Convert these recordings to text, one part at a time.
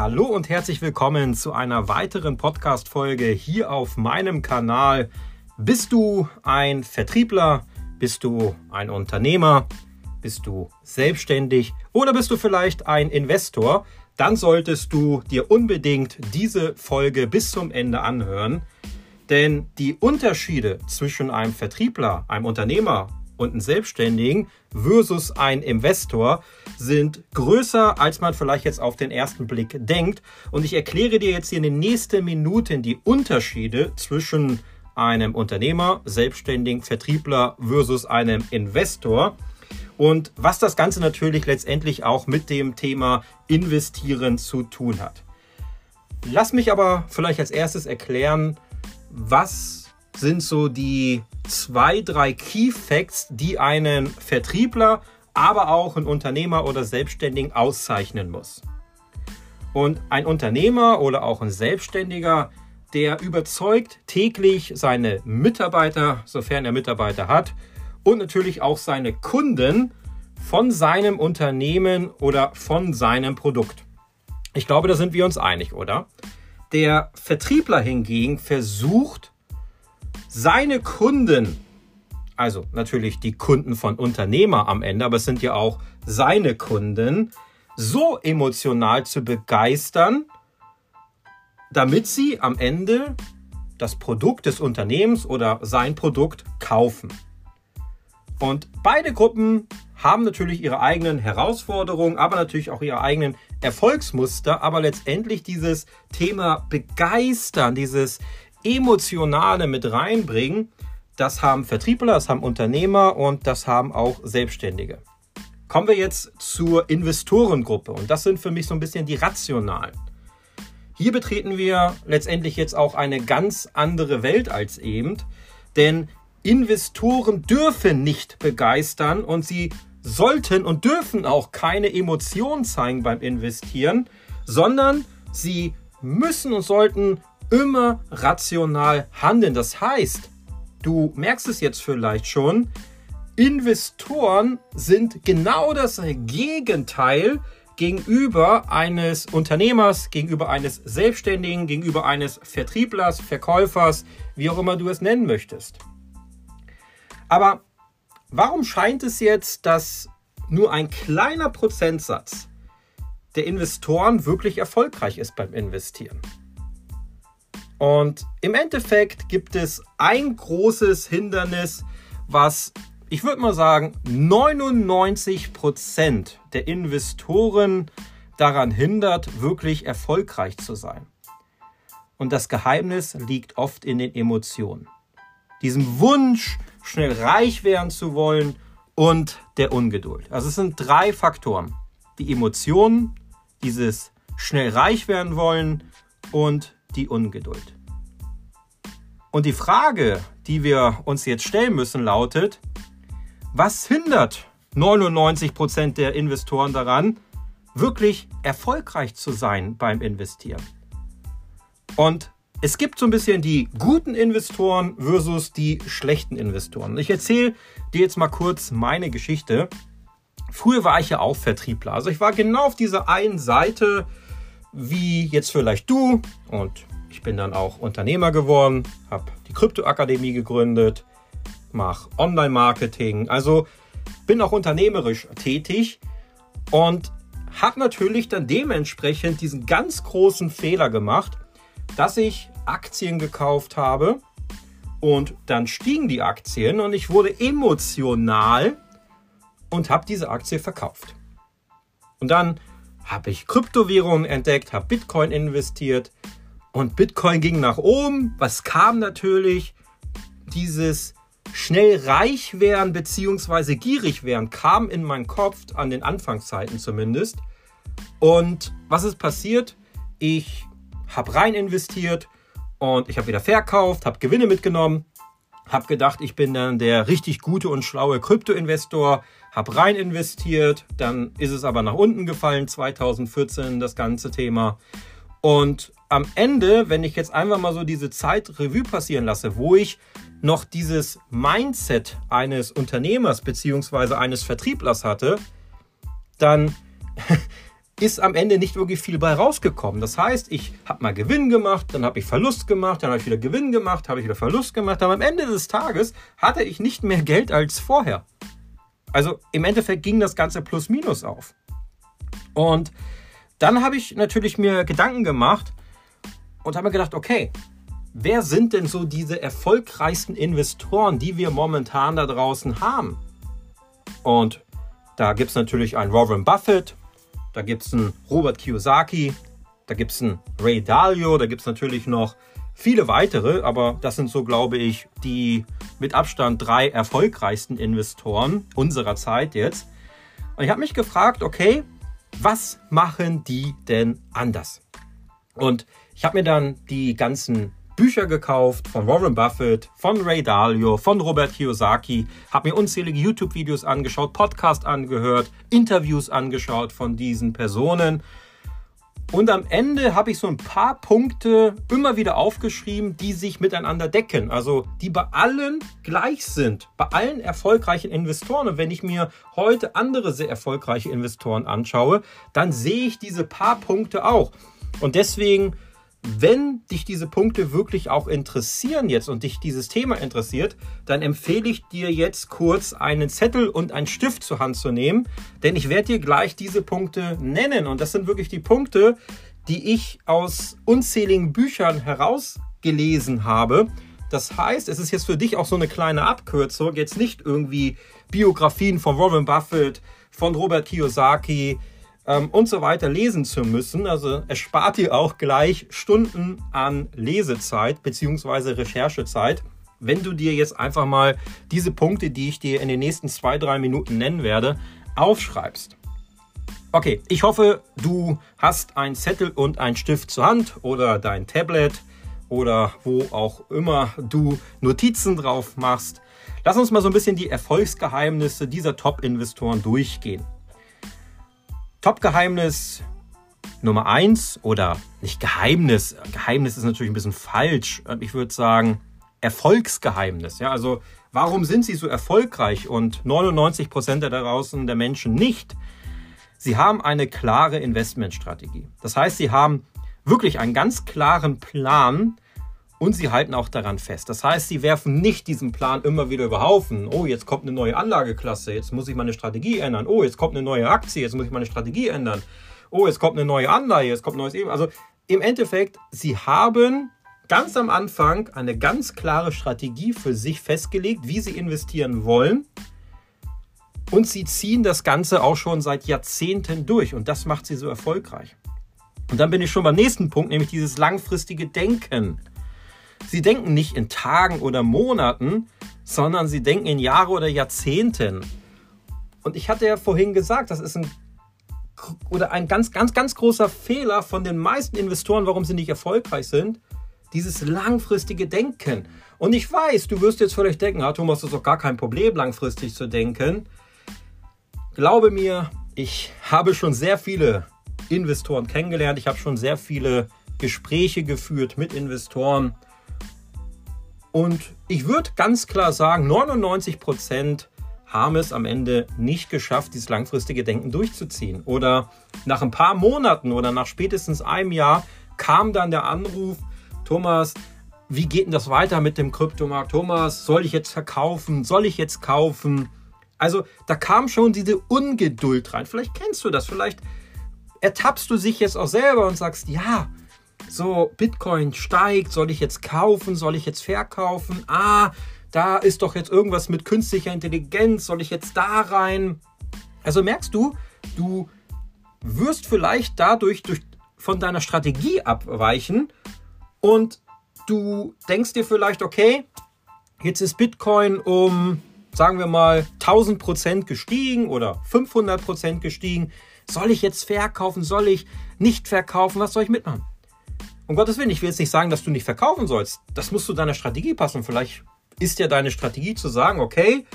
Hallo und herzlich willkommen zu einer weiteren Podcast-Folge hier auf meinem Kanal. Bist du ein Vertriebler? Bist du ein Unternehmer? Bist du selbstständig? Oder bist du vielleicht ein Investor? Dann solltest du dir unbedingt diese Folge bis zum Ende anhören. Denn die Unterschiede zwischen einem Vertriebler, einem Unternehmer und einen Selbstständigen versus ein Investor sind größer, als man vielleicht jetzt auf den ersten Blick denkt. Und ich erkläre dir jetzt hier in den nächsten Minuten die Unterschiede zwischen einem Unternehmer, Selbstständigen, Vertriebler versus einem Investor. Und was das Ganze natürlich letztendlich auch mit dem Thema Investieren zu tun hat. Lass mich aber vielleicht als erstes erklären, was sind so die zwei, drei Key Facts, die einen Vertriebler, aber auch einen Unternehmer oder Selbstständigen auszeichnen muss. Und ein Unternehmer oder auch ein Selbstständiger, der überzeugt täglich seine Mitarbeiter, sofern er Mitarbeiter hat, und natürlich auch seine Kunden von seinem Unternehmen oder von seinem Produkt. Ich glaube, da sind wir uns einig, oder? Der Vertriebler hingegen versucht, seine Kunden, also natürlich die Kunden von Unternehmer am Ende, aber es sind ja auch seine Kunden, so emotional zu begeistern, damit sie am Ende das Produkt des Unternehmens oder sein Produkt kaufen. Und beide Gruppen haben natürlich ihre eigenen Herausforderungen, aber natürlich auch ihre eigenen Erfolgsmuster. Aber letztendlich dieses Thema begeistern, dieses Emotionale mit reinbringen, das haben Vertriebler, das haben Unternehmer und das haben auch Selbstständige. Kommen wir jetzt zur Investorengruppe und das sind für mich so ein bisschen die rationalen. Hier betreten wir letztendlich jetzt auch eine ganz andere Welt als eben, denn Investoren dürfen nicht begeistern und sie sollten und dürfen auch keine Emotionen zeigen beim Investieren, sondern sie müssen und sollten immer rational handeln. Das heißt, du merkst es jetzt vielleicht schon, Investoren sind genau das Gegenteil gegenüber eines Unternehmers, gegenüber eines Selbstständigen, gegenüber eines Vertrieblers, Verkäufers, wie auch immer du es nennen möchtest. Aber warum scheint es jetzt, dass nur ein kleiner Prozentsatz der Investoren wirklich erfolgreich ist beim Investieren? Und im Endeffekt gibt es ein großes Hindernis, was ich würde mal sagen 99 Prozent der Investoren daran hindert, wirklich erfolgreich zu sein. Und das Geheimnis liegt oft in den Emotionen. Diesem Wunsch, schnell reich werden zu wollen und der Ungeduld. Also es sind drei Faktoren. Die Emotionen, dieses schnell reich werden wollen und die Ungeduld. Und die Frage, die wir uns jetzt stellen müssen, lautet, was hindert 99 Prozent der Investoren daran, wirklich erfolgreich zu sein beim Investieren? Und es gibt so ein bisschen die guten Investoren versus die schlechten Investoren. Ich erzähle dir jetzt mal kurz meine Geschichte. Früher war ich ja auch Vertriebler. Also ich war genau auf dieser einen Seite, wie jetzt vielleicht du und ich bin dann auch Unternehmer geworden, habe die Kryptoakademie gegründet, mache Online-Marketing, also bin auch unternehmerisch tätig und habe natürlich dann dementsprechend diesen ganz großen Fehler gemacht, dass ich Aktien gekauft habe und dann stiegen die Aktien und ich wurde emotional und habe diese Aktie verkauft. Und dann habe ich Kryptowährungen entdeckt, habe Bitcoin investiert und Bitcoin ging nach oben. Was kam natürlich? Dieses schnell reich werden bzw. gierig werden kam in meinen Kopf, an den Anfangszeiten zumindest. Und was ist passiert? Ich habe rein investiert und ich habe wieder verkauft, habe Gewinne mitgenommen, habe gedacht, ich bin dann der richtig gute und schlaue Kryptoinvestor, habe rein investiert, dann ist es aber nach unten gefallen, 2014 das ganze Thema. Und am Ende, wenn ich jetzt einfach mal so diese Zeit Revue passieren lasse, wo ich noch dieses Mindset eines Unternehmers beziehungsweise eines Vertrieblers hatte, dann ist am Ende nicht wirklich viel bei rausgekommen. Das heißt, ich habe mal Gewinn gemacht, dann habe ich Verlust gemacht, dann habe ich wieder Gewinn gemacht, habe ich wieder Verlust gemacht. Aber am Ende des Tages hatte ich nicht mehr Geld als vorher. Also im Endeffekt ging das Ganze plus minus auf. Und dann habe ich natürlich mir Gedanken gemacht und habe mir gedacht, okay, wer sind denn so diese erfolgreichsten Investoren, die wir momentan da draußen haben? Und da gibt es natürlich einen Warren Buffett, da gibt es einen Robert Kiyosaki, da gibt es einen Ray Dalio, da gibt es natürlich noch viele weitere, aber das sind so, glaube ich, die mit Abstand drei erfolgreichsten Investoren unserer Zeit jetzt. Und ich habe mich gefragt, okay, was machen die denn anders? Und ich habe mir dann die ganzen Bücher gekauft von Warren Buffett, von Ray Dalio, von Robert Kiyosaki, habe mir unzählige YouTube-Videos angeschaut, Podcasts angehört, Interviews angeschaut von diesen Personen. Und am Ende habe ich so ein paar Punkte immer wieder aufgeschrieben, die sich miteinander decken. Also die bei allen gleich sind, bei allen erfolgreichen Investoren. Und wenn ich mir heute andere sehr erfolgreiche Investoren anschaue, dann sehe ich diese paar Punkte auch. Und deswegen wenn dich diese Punkte wirklich auch interessieren jetzt und dich dieses Thema interessiert, dann empfehle ich dir jetzt kurz einen Zettel und einen Stift zur Hand zu nehmen, denn ich werde dir gleich diese Punkte nennen und das sind wirklich die Punkte, die ich aus unzähligen Büchern herausgelesen habe. Das heißt, es ist jetzt für dich auch so eine kleine Abkürzung, jetzt nicht irgendwie Biografien von Warren Buffett, von Robert Kiyosaki, ähm, und so weiter lesen zu müssen. Also es spart dir auch gleich Stunden an Lesezeit bzw. Recherchezeit, wenn du dir jetzt einfach mal diese Punkte, die ich dir in den nächsten zwei, drei Minuten nennen werde, aufschreibst. Okay, ich hoffe, du hast einen Zettel und einen Stift zur Hand oder dein Tablet oder wo auch immer du Notizen drauf machst. Lass uns mal so ein bisschen die Erfolgsgeheimnisse dieser Top-Investoren durchgehen. Top-Geheimnis Nummer eins oder nicht Geheimnis, Geheimnis ist natürlich ein bisschen falsch. Ich würde sagen Erfolgsgeheimnis. Ja, also warum sind sie so erfolgreich und 99 Prozent der draußen der Menschen nicht? Sie haben eine klare Investmentstrategie. Das heißt, sie haben wirklich einen ganz klaren Plan, und sie halten auch daran fest. Das heißt, sie werfen nicht diesen Plan immer wieder über Haufen. Oh, jetzt kommt eine neue Anlageklasse, jetzt muss ich meine Strategie ändern. Oh, jetzt kommt eine neue Aktie, jetzt muss ich meine Strategie ändern. Oh, jetzt kommt eine neue Anleihe, jetzt kommt ein neues Eben. Also im Endeffekt, sie haben ganz am Anfang eine ganz klare Strategie für sich festgelegt, wie sie investieren wollen. Und sie ziehen das Ganze auch schon seit Jahrzehnten durch. Und das macht sie so erfolgreich. Und dann bin ich schon beim nächsten Punkt, nämlich dieses langfristige Denken. Sie denken nicht in Tagen oder Monaten, sondern sie denken in Jahre oder Jahrzehnten. Und ich hatte ja vorhin gesagt, das ist ein oder ein ganz, ganz, ganz großer Fehler von den meisten Investoren, warum sie nicht erfolgreich sind. Dieses langfristige Denken. Und ich weiß, du wirst jetzt vielleicht denken, ah, Thomas, das ist doch gar kein Problem, langfristig zu denken. Glaube mir, ich habe schon sehr viele Investoren kennengelernt. Ich habe schon sehr viele Gespräche geführt mit Investoren. Und ich würde ganz klar sagen, 99 Prozent haben es am Ende nicht geschafft, dieses langfristige Denken durchzuziehen. Oder nach ein paar Monaten oder nach spätestens einem Jahr kam dann der Anruf, Thomas, wie geht denn das weiter mit dem Kryptomarkt? Thomas, soll ich jetzt verkaufen? Soll ich jetzt kaufen? Also da kam schon diese Ungeduld rein. Vielleicht kennst du das, vielleicht ertappst du sich jetzt auch selber und sagst, ja, so, Bitcoin steigt, soll ich jetzt kaufen, soll ich jetzt verkaufen? Ah, da ist doch jetzt irgendwas mit künstlicher Intelligenz, soll ich jetzt da rein? Also merkst du, du wirst vielleicht dadurch durch, von deiner Strategie abweichen und du denkst dir vielleicht, okay, jetzt ist Bitcoin um, sagen wir mal, 1000 Prozent gestiegen oder 500 Prozent gestiegen. Soll ich jetzt verkaufen? Soll ich nicht verkaufen? Was soll ich mitmachen? Um Gottes Willen, ich will jetzt nicht sagen, dass du nicht verkaufen sollst. Das musst du deiner Strategie passen. Vielleicht ist ja deine Strategie zu sagen, okay,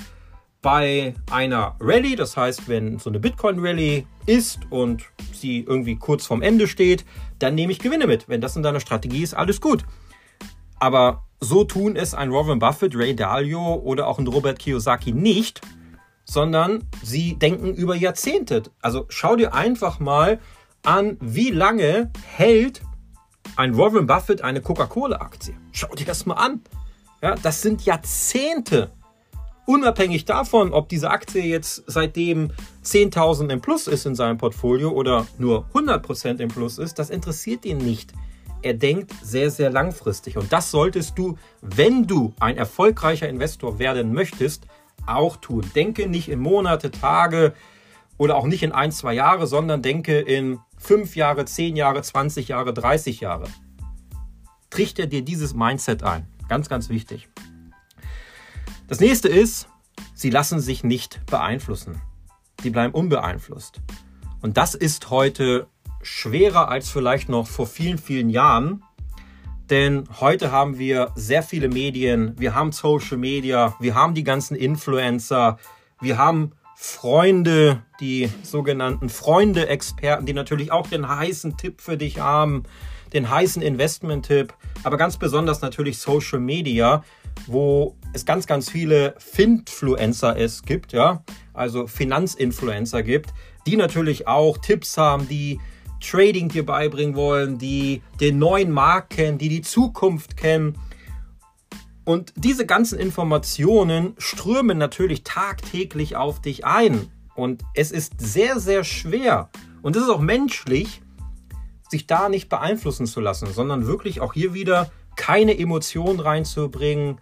bei einer Rallye, das heißt, wenn so eine Bitcoin-Rallye ist und sie irgendwie kurz vorm Ende steht, dann nehme ich Gewinne mit. Wenn das in deiner Strategie ist, alles gut. Aber so tun es ein Warren Buffett, Ray Dalio oder auch ein Robert Kiyosaki nicht, sondern sie denken über Jahrzehnte. Also schau dir einfach mal an, wie lange hält ein Warren Buffett eine Coca-Cola-Aktie. Schau dir das mal an. Ja, das sind Jahrzehnte. Unabhängig davon, ob diese Aktie jetzt seitdem 10.000 im Plus ist in seinem Portfolio oder nur 100% im Plus ist, das interessiert ihn nicht. Er denkt sehr, sehr langfristig. Und das solltest du, wenn du ein erfolgreicher Investor werden möchtest, auch tun. Denke nicht in Monate, Tage oder auch nicht in ein, zwei Jahre, sondern denke in fünf Jahre, zehn Jahre, 20 Jahre, 30 Jahre. Trichter dir dieses Mindset ein. Ganz, ganz wichtig. Das nächste ist, sie lassen sich nicht beeinflussen. Sie bleiben unbeeinflusst. Und das ist heute schwerer als vielleicht noch vor vielen, vielen Jahren. Denn heute haben wir sehr viele Medien, wir haben Social Media, wir haben die ganzen Influencer, wir haben Freunde, die sogenannten Freunde-Experten, die natürlich auch den heißen Tipp für dich haben, den heißen Investment-Tipp, aber ganz besonders natürlich Social Media, wo es ganz, ganz viele Finfluencer es gibt, ja, also Finanzinfluencer gibt, die natürlich auch Tipps haben, die Trading dir beibringen wollen, die den neuen Markt kennen, die die Zukunft kennen. Und diese ganzen Informationen strömen natürlich tagtäglich auf dich ein. Und es ist sehr, sehr schwer. Und es ist auch menschlich, sich da nicht beeinflussen zu lassen, sondern wirklich auch hier wieder keine Emotionen reinzubringen,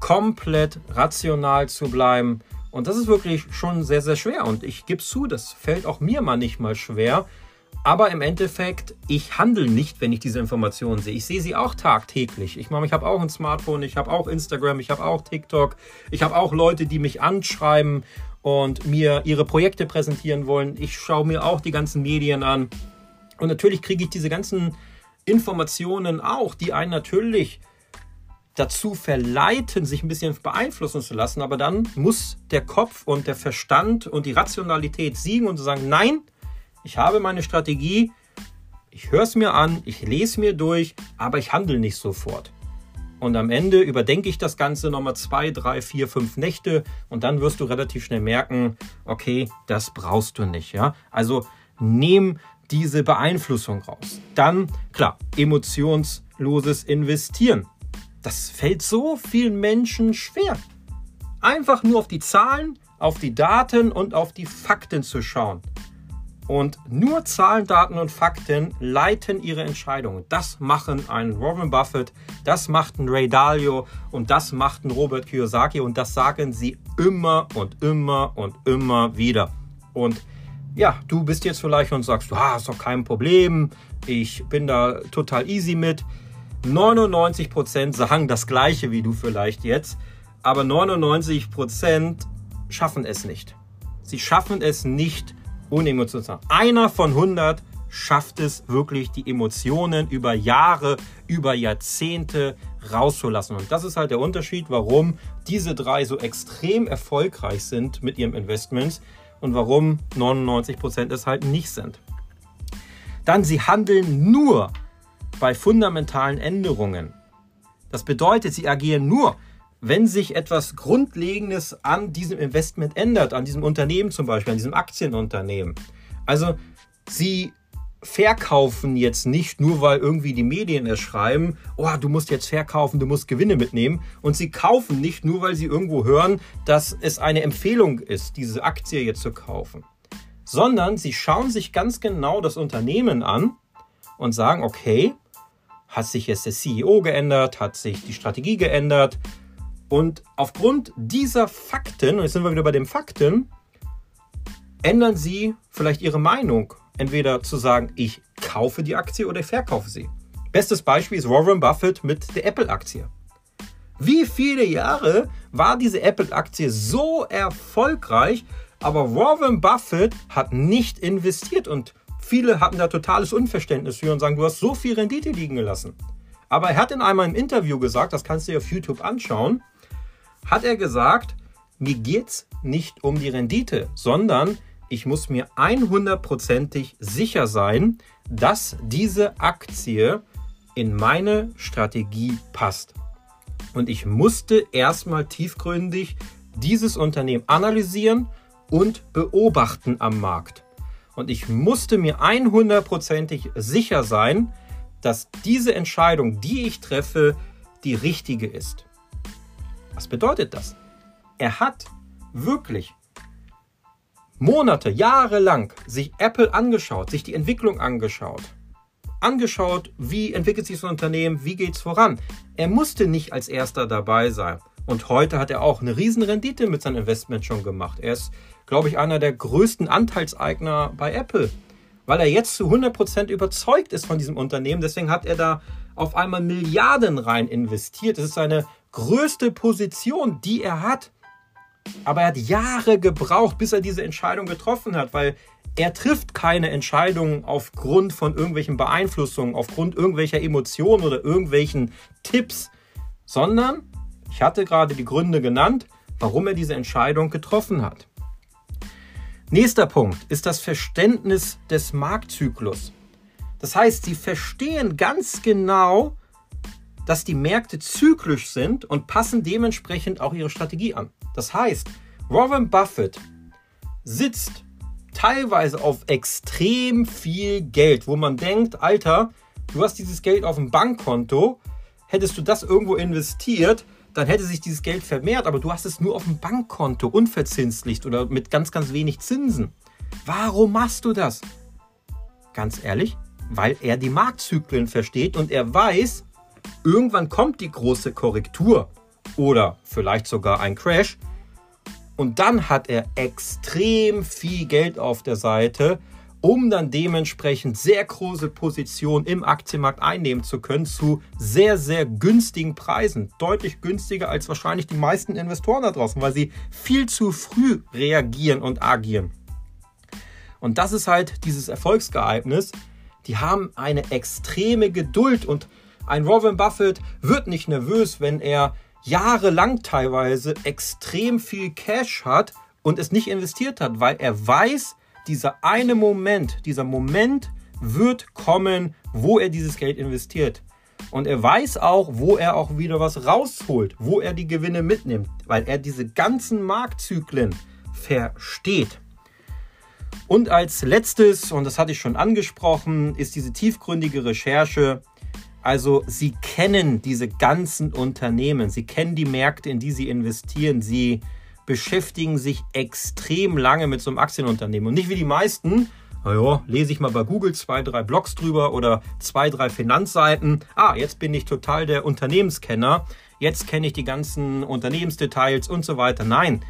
komplett rational zu bleiben. Und das ist wirklich schon sehr, sehr schwer. Und ich gebe zu, das fällt auch mir mal nicht mal schwer. Aber im Endeffekt, ich handle nicht, wenn ich diese Informationen sehe. Ich sehe sie auch tagtäglich. Ich meine, ich habe auch ein Smartphone, ich habe auch Instagram, ich habe auch TikTok, ich habe auch Leute, die mich anschreiben und mir ihre Projekte präsentieren wollen. Ich schaue mir auch die ganzen Medien an. Und natürlich kriege ich diese ganzen Informationen auch, die einen natürlich dazu verleiten, sich ein bisschen beeinflussen zu lassen. Aber dann muss der Kopf und der Verstand und die Rationalität siegen und sagen, nein, ich habe meine Strategie, ich höre es mir an, ich lese mir durch, aber ich handle nicht sofort. Und am Ende überdenke ich das Ganze nochmal zwei, drei, vier, fünf Nächte und dann wirst du relativ schnell merken, okay, das brauchst du nicht. Ja? Also nehm diese Beeinflussung raus. Dann, klar, emotionsloses Investieren. Das fällt so vielen Menschen schwer. Einfach nur auf die Zahlen, auf die Daten und auf die Fakten zu schauen. Und nur Zahlen, Daten und Fakten leiten ihre Entscheidungen. Das machen ein Warren Buffett, das macht ein Ray Dalio und das macht ein Robert Kiyosaki und das sagen sie immer und immer und immer wieder. Und ja, du bist jetzt vielleicht und sagst, ah, ist doch kein Problem, ich bin da total easy mit. 99% sagen das gleiche wie du vielleicht jetzt, aber 99% schaffen es nicht. Sie schaffen es nicht, unemotional. Einer von 100 schafft es wirklich, die Emotionen über Jahre, über Jahrzehnte rauszulassen. Und das ist halt der Unterschied, warum diese drei so extrem erfolgreich sind mit ihrem Investments und warum 99 Prozent es halt nicht sind. Dann, sie handeln nur bei fundamentalen Änderungen. Das bedeutet, sie agieren nur, wenn sich etwas Grundlegendes an diesem Investment ändert, an diesem Unternehmen zum Beispiel, an diesem Aktienunternehmen. Also sie verkaufen jetzt nicht nur, weil irgendwie die Medien es schreiben, oh, du musst jetzt verkaufen, du musst Gewinne mitnehmen. Und sie kaufen nicht nur, weil sie irgendwo hören, dass es eine Empfehlung ist, diese Aktie jetzt zu kaufen. Sondern sie schauen sich ganz genau das Unternehmen an und sagen, okay, hat sich jetzt der CEO geändert, hat sich die Strategie geändert, und aufgrund dieser Fakten, und jetzt sind wir wieder bei den Fakten, ändern Sie vielleicht Ihre Meinung. Entweder zu sagen, ich kaufe die Aktie oder ich verkaufe sie. Bestes Beispiel ist Warren Buffett mit der Apple-Aktie. Wie viele Jahre war diese Apple-Aktie so erfolgreich, aber Warren Buffett hat nicht investiert und viele hatten da totales Unverständnis für und sagen, du hast so viel Rendite liegen gelassen. Aber er hat in einem Interview gesagt, das kannst du dir auf YouTube anschauen, hat er gesagt, mir geht es nicht um die Rendite, sondern ich muss mir 100%ig sicher sein, dass diese Aktie in meine Strategie passt. Und ich musste erstmal tiefgründig dieses Unternehmen analysieren und beobachten am Markt. Und ich musste mir 100%ig sicher sein, dass diese Entscheidung, die ich treffe, die richtige ist. Was bedeutet das? Er hat wirklich Monate, Jahre lang sich Apple angeschaut, sich die Entwicklung angeschaut, angeschaut, wie entwickelt sich so ein Unternehmen, wie geht es voran. Er musste nicht als erster dabei sein. Und heute hat er auch eine Rendite mit seinem Investment schon gemacht. Er ist, glaube ich, einer der größten Anteilseigner bei Apple, weil er jetzt zu 100% überzeugt ist von diesem Unternehmen. Deswegen hat er da auf einmal Milliarden rein investiert. Das ist seine größte Position, die er hat. Aber er hat Jahre gebraucht, bis er diese Entscheidung getroffen hat, weil er trifft keine Entscheidungen aufgrund von irgendwelchen Beeinflussungen, aufgrund irgendwelcher Emotionen oder irgendwelchen Tipps, sondern ich hatte gerade die Gründe genannt, warum er diese Entscheidung getroffen hat. Nächster Punkt ist das Verständnis des Marktzyklus. Das heißt, sie verstehen ganz genau, dass die Märkte zyklisch sind und passen dementsprechend auch ihre Strategie an. Das heißt, Warren Buffett sitzt teilweise auf extrem viel Geld, wo man denkt, Alter, du hast dieses Geld auf dem Bankkonto, hättest du das irgendwo investiert, dann hätte sich dieses Geld vermehrt, aber du hast es nur auf dem Bankkonto, unverzinslicht oder mit ganz, ganz wenig Zinsen. Warum machst du das? Ganz ehrlich, weil er die Marktzyklen versteht und er weiß, irgendwann kommt die große Korrektur oder vielleicht sogar ein Crash. Und dann hat er extrem viel Geld auf der Seite, um dann dementsprechend sehr große Positionen im Aktienmarkt einnehmen zu können zu sehr, sehr günstigen Preisen. Deutlich günstiger als wahrscheinlich die meisten Investoren da draußen, weil sie viel zu früh reagieren und agieren. Und das ist halt dieses Erfolgsgeheimnis. Die haben eine extreme Geduld und ein Warren Buffett wird nicht nervös, wenn er jahrelang teilweise extrem viel Cash hat und es nicht investiert hat, weil er weiß, dieser eine Moment, dieser Moment wird kommen, wo er dieses Geld investiert. Und er weiß auch, wo er auch wieder was rausholt, wo er die Gewinne mitnimmt, weil er diese ganzen Marktzyklen versteht. Und als letztes, und das hatte ich schon angesprochen, ist diese tiefgründige Recherche also sie kennen diese ganzen Unternehmen, sie kennen die Märkte, in die sie investieren, sie beschäftigen sich extrem lange mit so einem Aktienunternehmen und nicht wie die meisten. Naja, lese ich mal bei Google zwei, drei Blogs drüber oder zwei, drei Finanzseiten. Ah, jetzt bin ich total der Unternehmenskenner. Jetzt kenne ich die ganzen Unternehmensdetails und so weiter. Nein,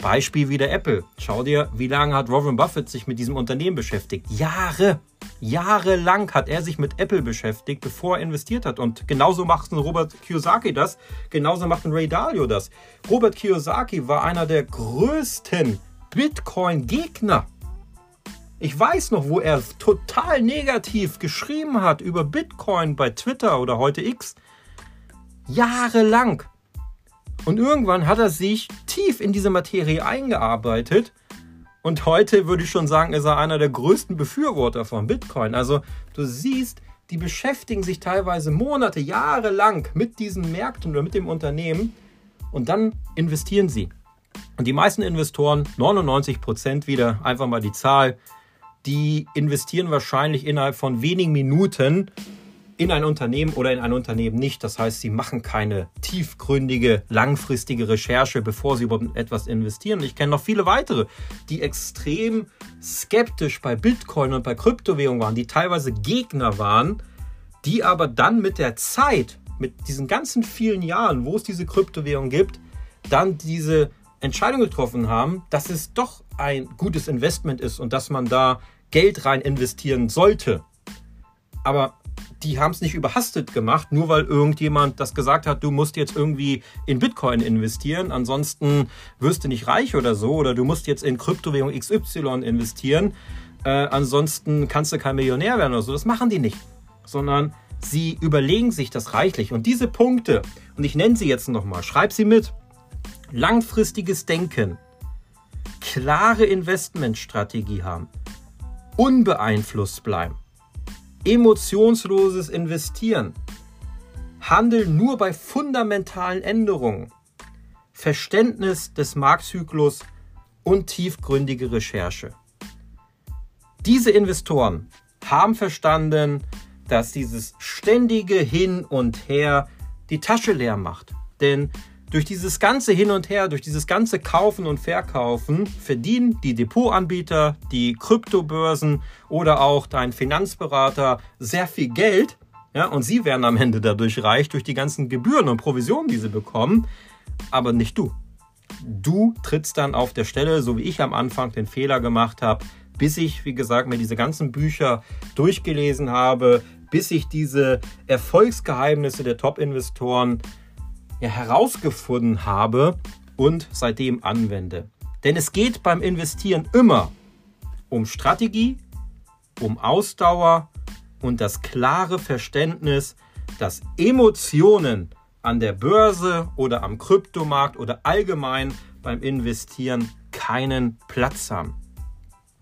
Beispiel wieder Apple. Schau dir, wie lange hat Warren Buffett sich mit diesem Unternehmen beschäftigt? Jahre. Jahrelang hat er sich mit Apple beschäftigt, bevor er investiert hat. Und genauso macht Robert Kiyosaki das, genauso macht Ray Dalio das. Robert Kiyosaki war einer der größten Bitcoin-Gegner. Ich weiß noch, wo er total negativ geschrieben hat über Bitcoin bei Twitter oder heute X. Jahrelang. Und irgendwann hat er sich tief in diese Materie eingearbeitet. Und heute würde ich schon sagen, ist er einer der größten Befürworter von Bitcoin. Also du siehst, die beschäftigen sich teilweise Monate, Jahre lang mit diesen Märkten oder mit dem Unternehmen und dann investieren sie. Und die meisten Investoren, 99 Prozent wieder, einfach mal die Zahl, die investieren wahrscheinlich innerhalb von wenigen Minuten in ein Unternehmen oder in ein Unternehmen nicht. Das heißt, sie machen keine tiefgründige, langfristige Recherche, bevor sie überhaupt etwas investieren. Ich kenne noch viele weitere, die extrem skeptisch bei Bitcoin und bei Kryptowährungen waren, die teilweise Gegner waren, die aber dann mit der Zeit, mit diesen ganzen vielen Jahren, wo es diese Kryptowährung gibt, dann diese Entscheidung getroffen haben, dass es doch ein gutes Investment ist und dass man da Geld rein investieren sollte. Aber die haben es nicht überhastet gemacht, nur weil irgendjemand das gesagt hat, du musst jetzt irgendwie in Bitcoin investieren, ansonsten wirst du nicht reich oder so, oder du musst jetzt in Kryptowährung XY investieren, äh, ansonsten kannst du kein Millionär werden oder so. Das machen die nicht, sondern sie überlegen sich das reichlich. Und diese Punkte, und ich nenne sie jetzt nochmal, schreib sie mit. Langfristiges Denken, klare Investmentstrategie haben, unbeeinflusst bleiben emotionsloses Investieren, Handel nur bei fundamentalen Änderungen, Verständnis des Marktzyklus und tiefgründige Recherche. Diese Investoren haben verstanden, dass dieses ständige Hin und Her die Tasche leer macht. Denn durch dieses ganze Hin und Her, durch dieses ganze Kaufen und Verkaufen verdienen die Depotanbieter, die Kryptobörsen oder auch dein Finanzberater sehr viel Geld. Ja, und sie werden am Ende dadurch reich durch die ganzen Gebühren und Provisionen, die sie bekommen, aber nicht du. Du trittst dann auf der Stelle, so wie ich am Anfang den Fehler gemacht habe, bis ich, wie gesagt, mir diese ganzen Bücher durchgelesen habe, bis ich diese Erfolgsgeheimnisse der Top-Investoren ja, herausgefunden habe und seitdem anwende. Denn es geht beim Investieren immer um Strategie, um Ausdauer und das klare Verständnis, dass Emotionen an der Börse oder am Kryptomarkt oder allgemein beim Investieren keinen Platz haben.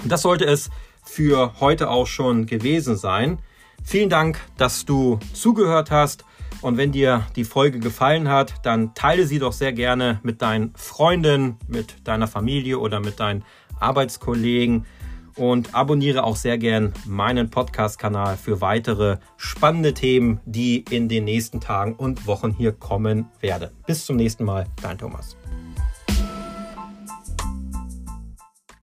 Und das sollte es für heute auch schon gewesen sein. Vielen Dank, dass du zugehört hast. Und wenn dir die Folge gefallen hat, dann teile sie doch sehr gerne mit deinen Freunden, mit deiner Familie oder mit deinen Arbeitskollegen und abonniere auch sehr gern meinen Podcast-Kanal für weitere spannende Themen, die in den nächsten Tagen und Wochen hier kommen werden. Bis zum nächsten Mal, dein Thomas.